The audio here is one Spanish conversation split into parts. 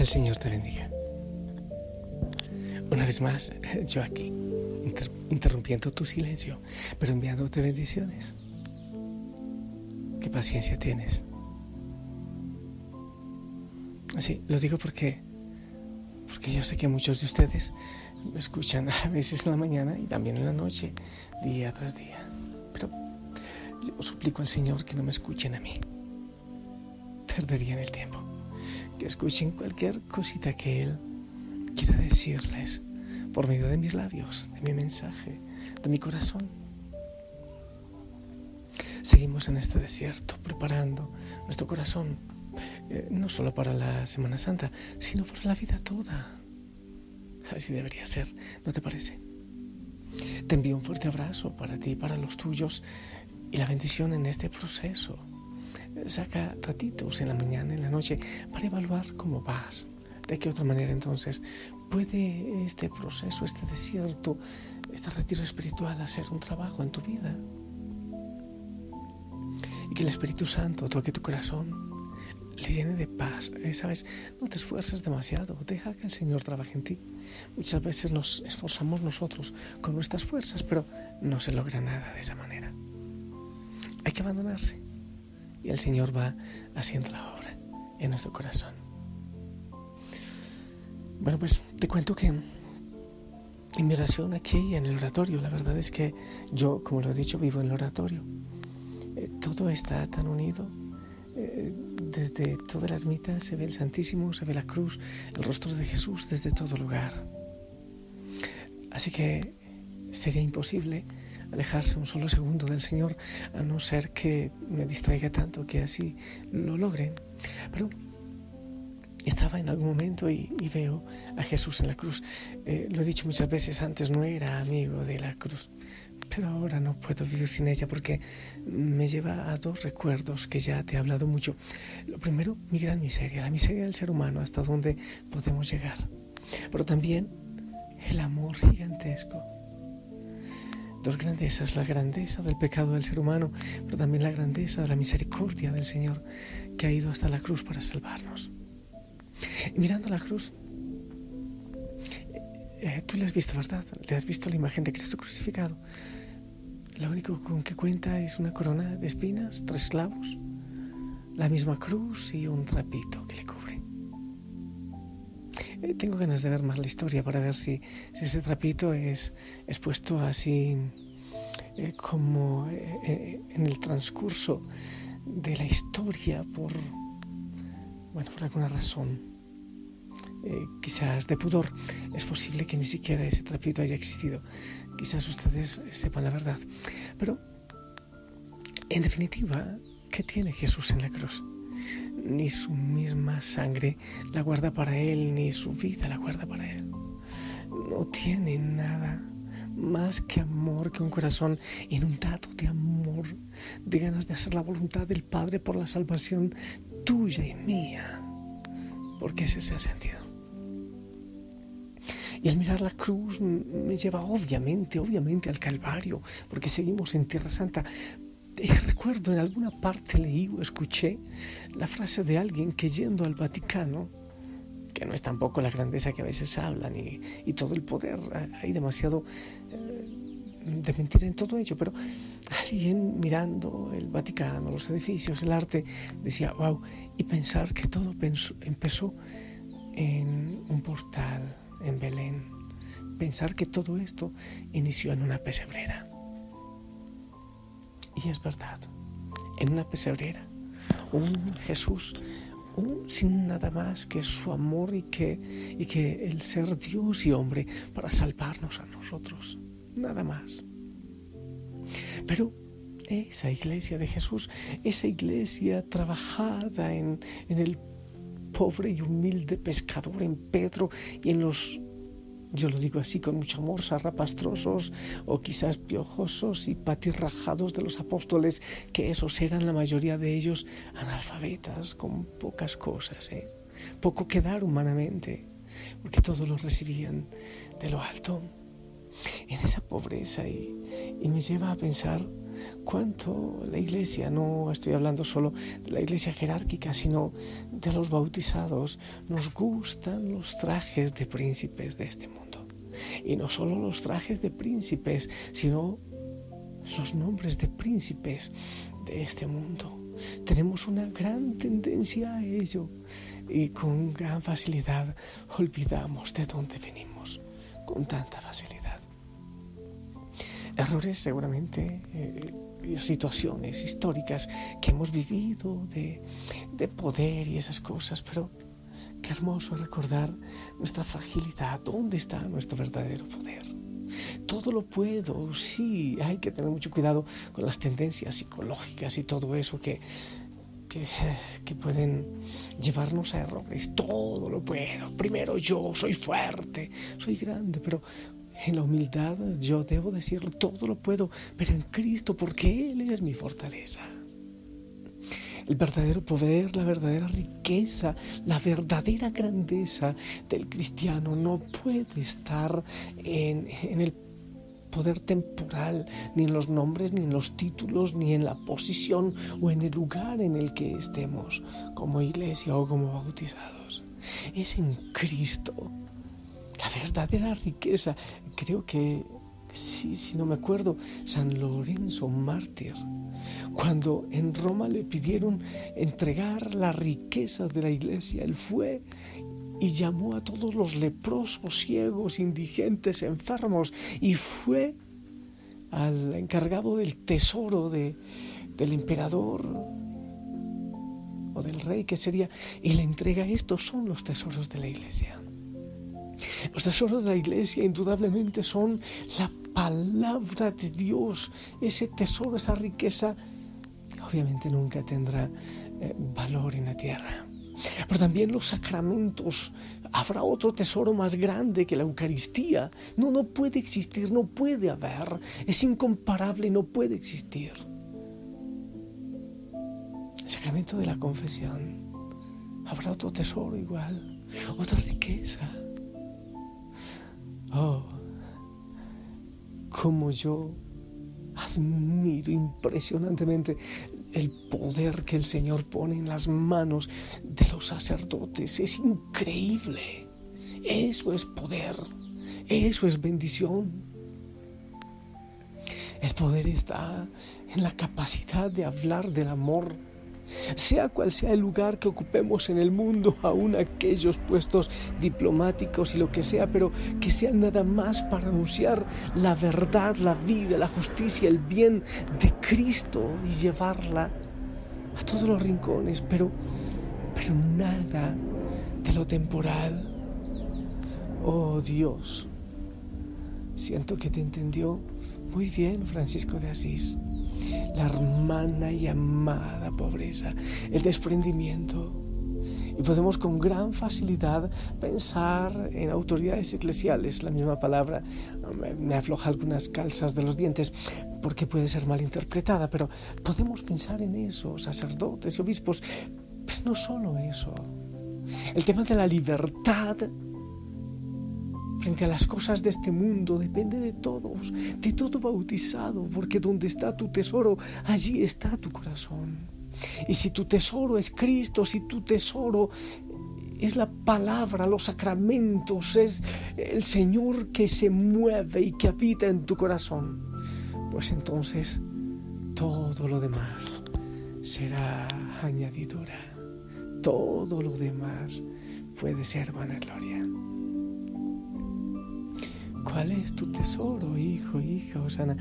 Que el Señor te bendiga. Una vez más, yo aquí, interrumpiendo tu silencio, pero enviándote bendiciones. Qué paciencia tienes. Así, lo digo porque, porque yo sé que muchos de ustedes me escuchan a veces en la mañana y también en la noche, día tras día. Pero yo suplico al Señor que no me escuchen a mí. Perderían el tiempo. Que escuchen cualquier cosita que Él quiera decirles por medio de mis labios, de mi mensaje, de mi corazón. Seguimos en este desierto preparando nuestro corazón, eh, no solo para la Semana Santa, sino para la vida toda. Así debería ser, ¿no te parece? Te envío un fuerte abrazo para ti y para los tuyos y la bendición en este proceso. Saca ratitos en la mañana, en la noche, para evaluar cómo vas. ¿De qué otra manera entonces puede este proceso, este desierto, este retiro espiritual hacer un trabajo en tu vida? Y que el Espíritu Santo toque tu corazón, le llene de paz. Eh, ¿Sabes? No te esfuerces demasiado, deja que el Señor trabaje en ti. Muchas veces nos esforzamos nosotros con nuestras fuerzas, pero no se logra nada de esa manera. Hay que abandonarse y el Señor va haciendo la obra en nuestro corazón. Bueno, pues te cuento que en mi oración aquí en el oratorio, la verdad es que yo, como lo he dicho, vivo en el oratorio. Eh, todo está tan unido. Eh, desde toda la ermita se ve el Santísimo, se ve la cruz, el rostro de Jesús desde todo lugar. Así que sería imposible alejarse un solo segundo del Señor a no ser que me distraiga tanto que así lo logre. Pero estaba en algún momento y, veo a Jesús en la cruz. Eh, lo he dicho muchas veces antes, no era amigo de la cruz, pero ahora no puedo vivir sin ella porque me lleva a dos recuerdos que ya te he hablado mucho. Lo primero, mi gran miseria, la miseria del ser humano, hasta dónde podemos llegar. Pero también el amor gigantesco. Dos grandezas, la grandeza del pecado del ser humano, pero también la grandeza de la misericordia del Señor que ha ido hasta la cruz para salvarnos. Y mirando la cruz, eh, tú le has visto, ¿verdad? Le has visto la imagen de Cristo crucificado. Lo único con que cuenta es una corona de espinas, tres clavos, la misma cruz y un trapito que le cubre. Eh, tengo ganas de ver más la historia para ver si, ese trapito es, puesto así eh, como en el transcurso de la historia por, bueno, por alguna razón eh, quizás de pudor, es posible que ni siquiera ese trapito haya existido. Quizás ustedes sepan la verdad. Pero, en definitiva, ¿qué tiene Jesús en la cruz? Ni su misma sangre la guarda para Él, ni su vida la guarda para Él. No tiene nada más que amor, que un corazón inundado de amor, de ganas de hacer la voluntad del Padre por la salvación tuya y mía. Porque ese es el sentido. Y al mirar la cruz me lleva obviamente, obviamente al Calvario, porque seguimos en Tierra Santa. Eh, recuerdo en alguna parte leí o escuché la frase de alguien que yendo al Vaticano, que no es tampoco la grandeza que a veces hablan y, todo el poder, hay demasiado eh, de mentira en todo ello, pero alguien mirando el Vaticano, los edificios, el arte, decía, wow, y pensar que todo empezó en un portal en Belén, pensar que todo esto inició en una pesebrera. Y es verdad, en una pesebrera, un Jesús sin nada más que su amor y que, y que el ser Dios y hombre para salvarnos a nosotros, nada más. Pero esa iglesia de Jesús, esa iglesia trabajada en, en el pobre y humilde pescador en Pedro y en los, yo lo digo así con mucho amor, sarrapastrosos o quizás piojosos y patirrajados de los apóstoles, que esos eran la mayoría de ellos analfabetas, con pocas cosas, ¿eh? poco que dar humanamente, porque todos lo recibían de lo alto. En esa pobreza y, y me lleva a pensar cuanto la iglesia, no estoy hablando solo de la iglesia jerárquica, sino de los bautizados, nos gustan los trajes de príncipes de este mundo. Y no solo los trajes de príncipes, sino los nombres de príncipes de este mundo. Tenemos una gran tendencia a ello y con gran facilidad olvidamos de dónde venimos, con tanta facilidad. Errores seguramente, eh, situaciones históricas que hemos vivido de, de poder y esas cosas, pero qué hermoso recordar nuestra fragilidad, dónde está nuestro verdadero poder. Todo lo puedo, sí, hay que tener mucho cuidado con las tendencias psicológicas y todo eso que, que, pueden llevarnos a errores. Todo lo puedo. Primero yo, soy fuerte, soy grande, pero en la humildad yo debo decir todo lo puedo, pero en Cristo, porque Él es mi fortaleza. El verdadero poder, la verdadera riqueza, la verdadera grandeza del cristiano no puede estar en, en el poder temporal, ni en los nombres, ni en los títulos, ni en la posición o en el lugar en el que estemos como iglesia o como bautizados. Es en Cristo. La verdadera riqueza. Creo que, sí, si no me acuerdo, San Lorenzo mártir, cuando en Roma le pidieron entregar la riqueza de la iglesia, él fue y llamó a todos los leprosos, ciegos, indigentes, enfermos y fue al encargado del tesoro de, del emperador o del rey que sería y le entrega estos son los tesoros de la iglesia. Los tesoros de la iglesia indudablemente son la palabra de Dios, ese tesoro, esa riqueza, obviamente nunca tendrá eh, valor en la tierra pero también los sacramentos. Habrá otro tesoro más grande que la Eucaristía. No, no puede existir, no puede haber. Es incomparable, no puede existir. El sacramento de la confesión. Habrá otro tesoro igual, otra riqueza. Oh, como yo admiro impresionantemente el poder que el Señor pone en las manos de los sacerdotes. Es increíble. Eso es poder. Eso es bendición. El poder está en la capacidad de hablar del amor sea cual sea el lugar que ocupemos en el mundo, aún aquellos puestos diplomáticos y lo que sea, pero que sean nada más para anunciar la verdad, la vida, la justicia, el bien de Cristo y llevarla a todos los rincones, pero, pero nada de lo temporal. Oh Dios, siento que te entendió muy bien Francisco de Asís la hermana y amada pobreza, el desprendimiento. Y podemos con gran facilidad pensar en autoridades eclesiales, la misma palabra me afloja algunas calzas de los dientes porque puede ser mal interpretada, pero podemos pensar en eso, sacerdotes y obispos, pero no solo eso. El tema de la libertad frente a las cosas de este mundo depende de todos, de todo bautizado, porque donde está tu tesoro, allí está tu corazón. Y si tu tesoro es Cristo, si tu tesoro es la palabra, los sacramentos, es el Señor que se mueve y que habita en tu corazón, pues entonces todo lo demás será añadidura. Todo lo demás puede ser vanagloria. ¿Cuál es tu tesoro, hijo, hija, Osana?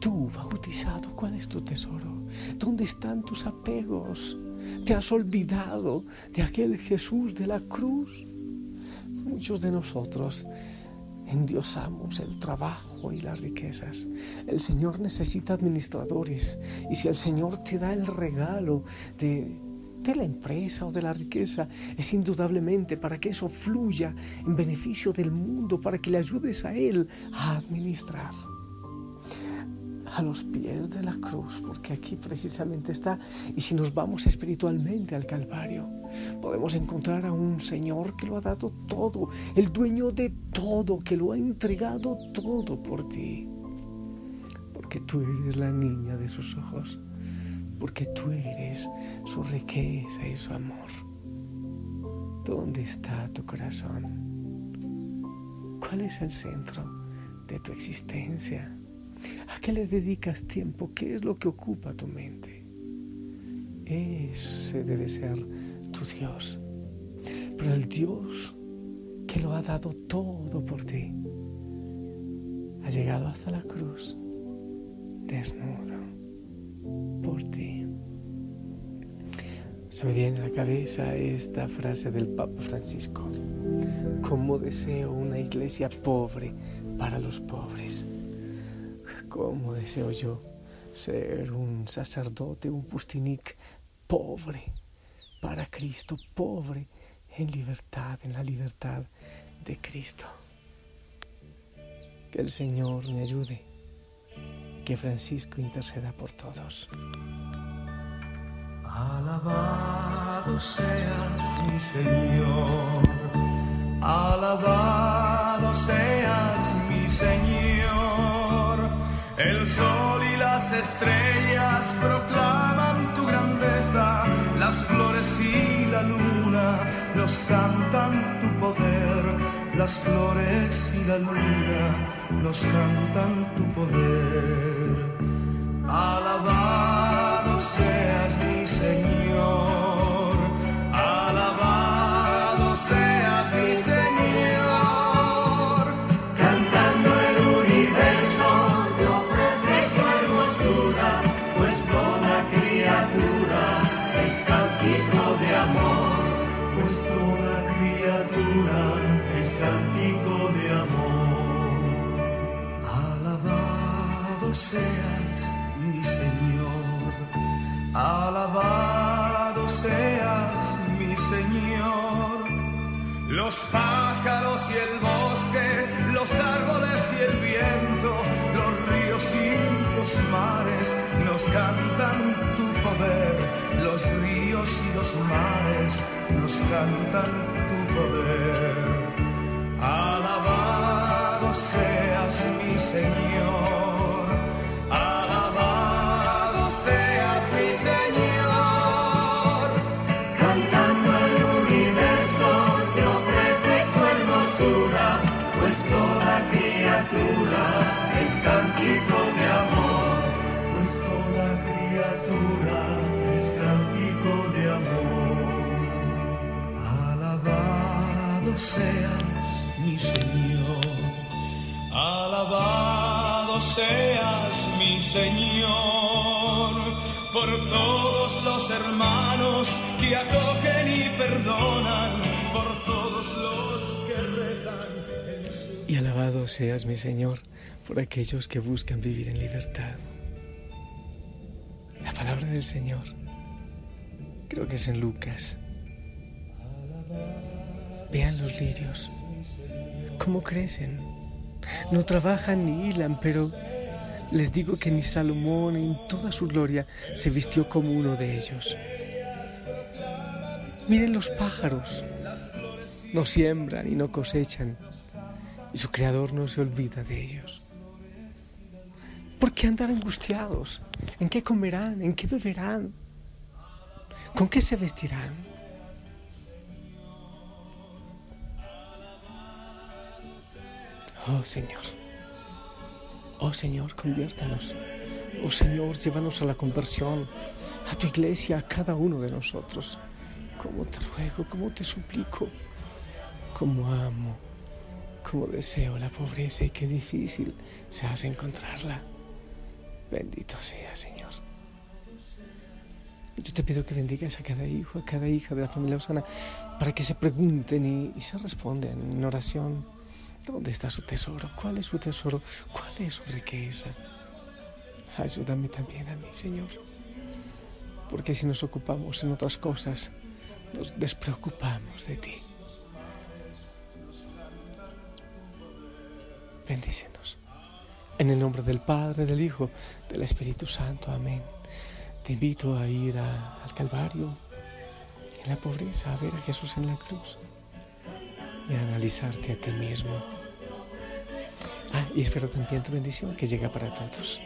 Tú, bautizado, ¿cuál es tu tesoro? ¿Dónde están tus apegos? ¿Te has olvidado de aquel Jesús de la cruz? Muchos de nosotros endiosamos el trabajo y las riquezas. El Señor necesita administradores y si el Señor te da el regalo de de la empresa o de la riqueza es indudablemente para que eso fluya en beneficio del mundo, para que le ayudes a Él a administrar a los pies de la cruz, porque aquí precisamente está, y si nos vamos espiritualmente al Calvario, podemos encontrar a un Señor que lo ha dado todo, el dueño de todo, que lo ha entregado todo por ti porque tú eres la niña de sus ojos, porque tú eres su riqueza y su amor. ¿Dónde está tu corazón? ¿Cuál es el centro de tu existencia? ¿A qué le dedicas tiempo? ¿Qué es lo que ocupa tu mente? Ese debe ser tu Dios. Pero el Dios que lo ha dado todo por ti ha llegado hasta la cruz desnudo por ti. Se me viene a la cabeza esta frase del Papa Francisco. ¿Cómo deseo una iglesia pobre para los pobres? ¿Cómo deseo yo ser un sacerdote, un pustinik pobre para Cristo, pobre en libertad, en la libertad de Cristo? Que el Señor me ayude, que Francisco interceda por todos. Alabado seas mi Señor, alabado seas mi Señor. El sol y las estrellas proclaman tu grandeza, las flores y la luna nos cantan tu poder, las flores y la luna nos cantan tu poder. Alabado seas Seas mi Señor, alabado seas mi Señor. Los pájaros y el bosque, los árboles y el viento, los ríos y los mares nos cantan tu poder. Los ríos y los mares nos cantan tu poder. Alabado seas mi Señor, seas mi Señor, alabado seas mi Señor, por todos los hermanos que acogen y perdonan, por todos los que rezan su Y alabado seas mi Señor por aquellos que buscan vivir en libertad. La palabra del Señor, creo que es en Lucas. Vean los lirios, cómo crecen. No trabajan ni hilan, pero les digo que ni Salomón en toda su gloria se vistió como uno de ellos. Miren los pájaros, no siembran y no cosechan, y su Creador no se olvida de ellos. ¿Por qué andar angustiados? ¿En qué comerán? ¿En qué beberán? ¿Con qué se vestirán? Oh Señor, oh Señor, conviértanos. Oh Señor, llévanos a la conversión, a tu iglesia, a cada uno de nosotros. Como te ruego, como te suplico, como amo, como deseo la pobreza y qué difícil se hace encontrarla. Bendito sea, Señor. Yo te pido que bendigas a cada hijo, a cada hija de la familia Osana, para que se pregunten y, y se respondan en oración. ¿Dónde está su tesoro? ¿Cuál es su tesoro? ¿Cuál es su riqueza? Ayúdame también a mí, Señor. Porque si nos ocupamos en otras cosas, nos despreocupamos de ti. Bendícenos. En el nombre del Padre, del Hijo, del Espíritu Santo. Amén. Te invito a ir al Calvario, en la pobreza, a ver a Jesús en la cruz y a analizarte a ti mismo. Ah, y espero también tu bendición que llega para todos.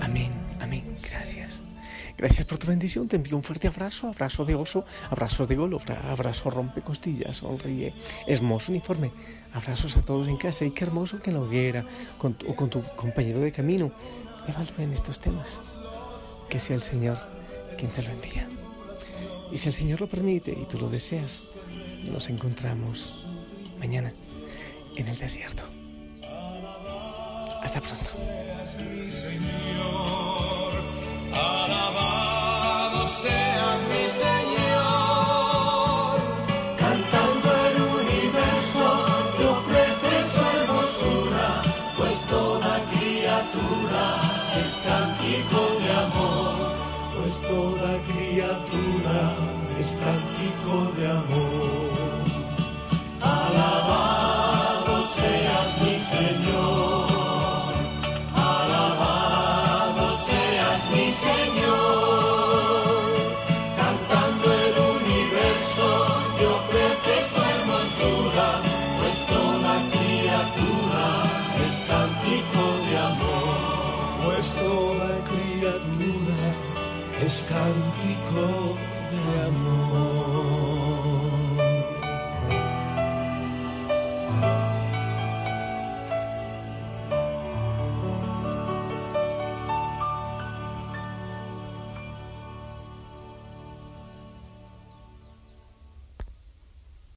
Amén, amén, gracias. Gracias por tu bendición. Te envío un fuerte abrazo, abrazo de oso, abrazo de golo, abrazo rompe costillas, sonríe, hermoso uniforme. Abrazos a todos en casa y qué hermoso que en la hoguera o con tu compañero de camino evalúen estos temas. Que sea el Señor quien te lo envía. Y si el Señor lo permite y tú lo deseas, nos encontramos mañana en el desierto. Hasta pronto. toda es cántico de amor.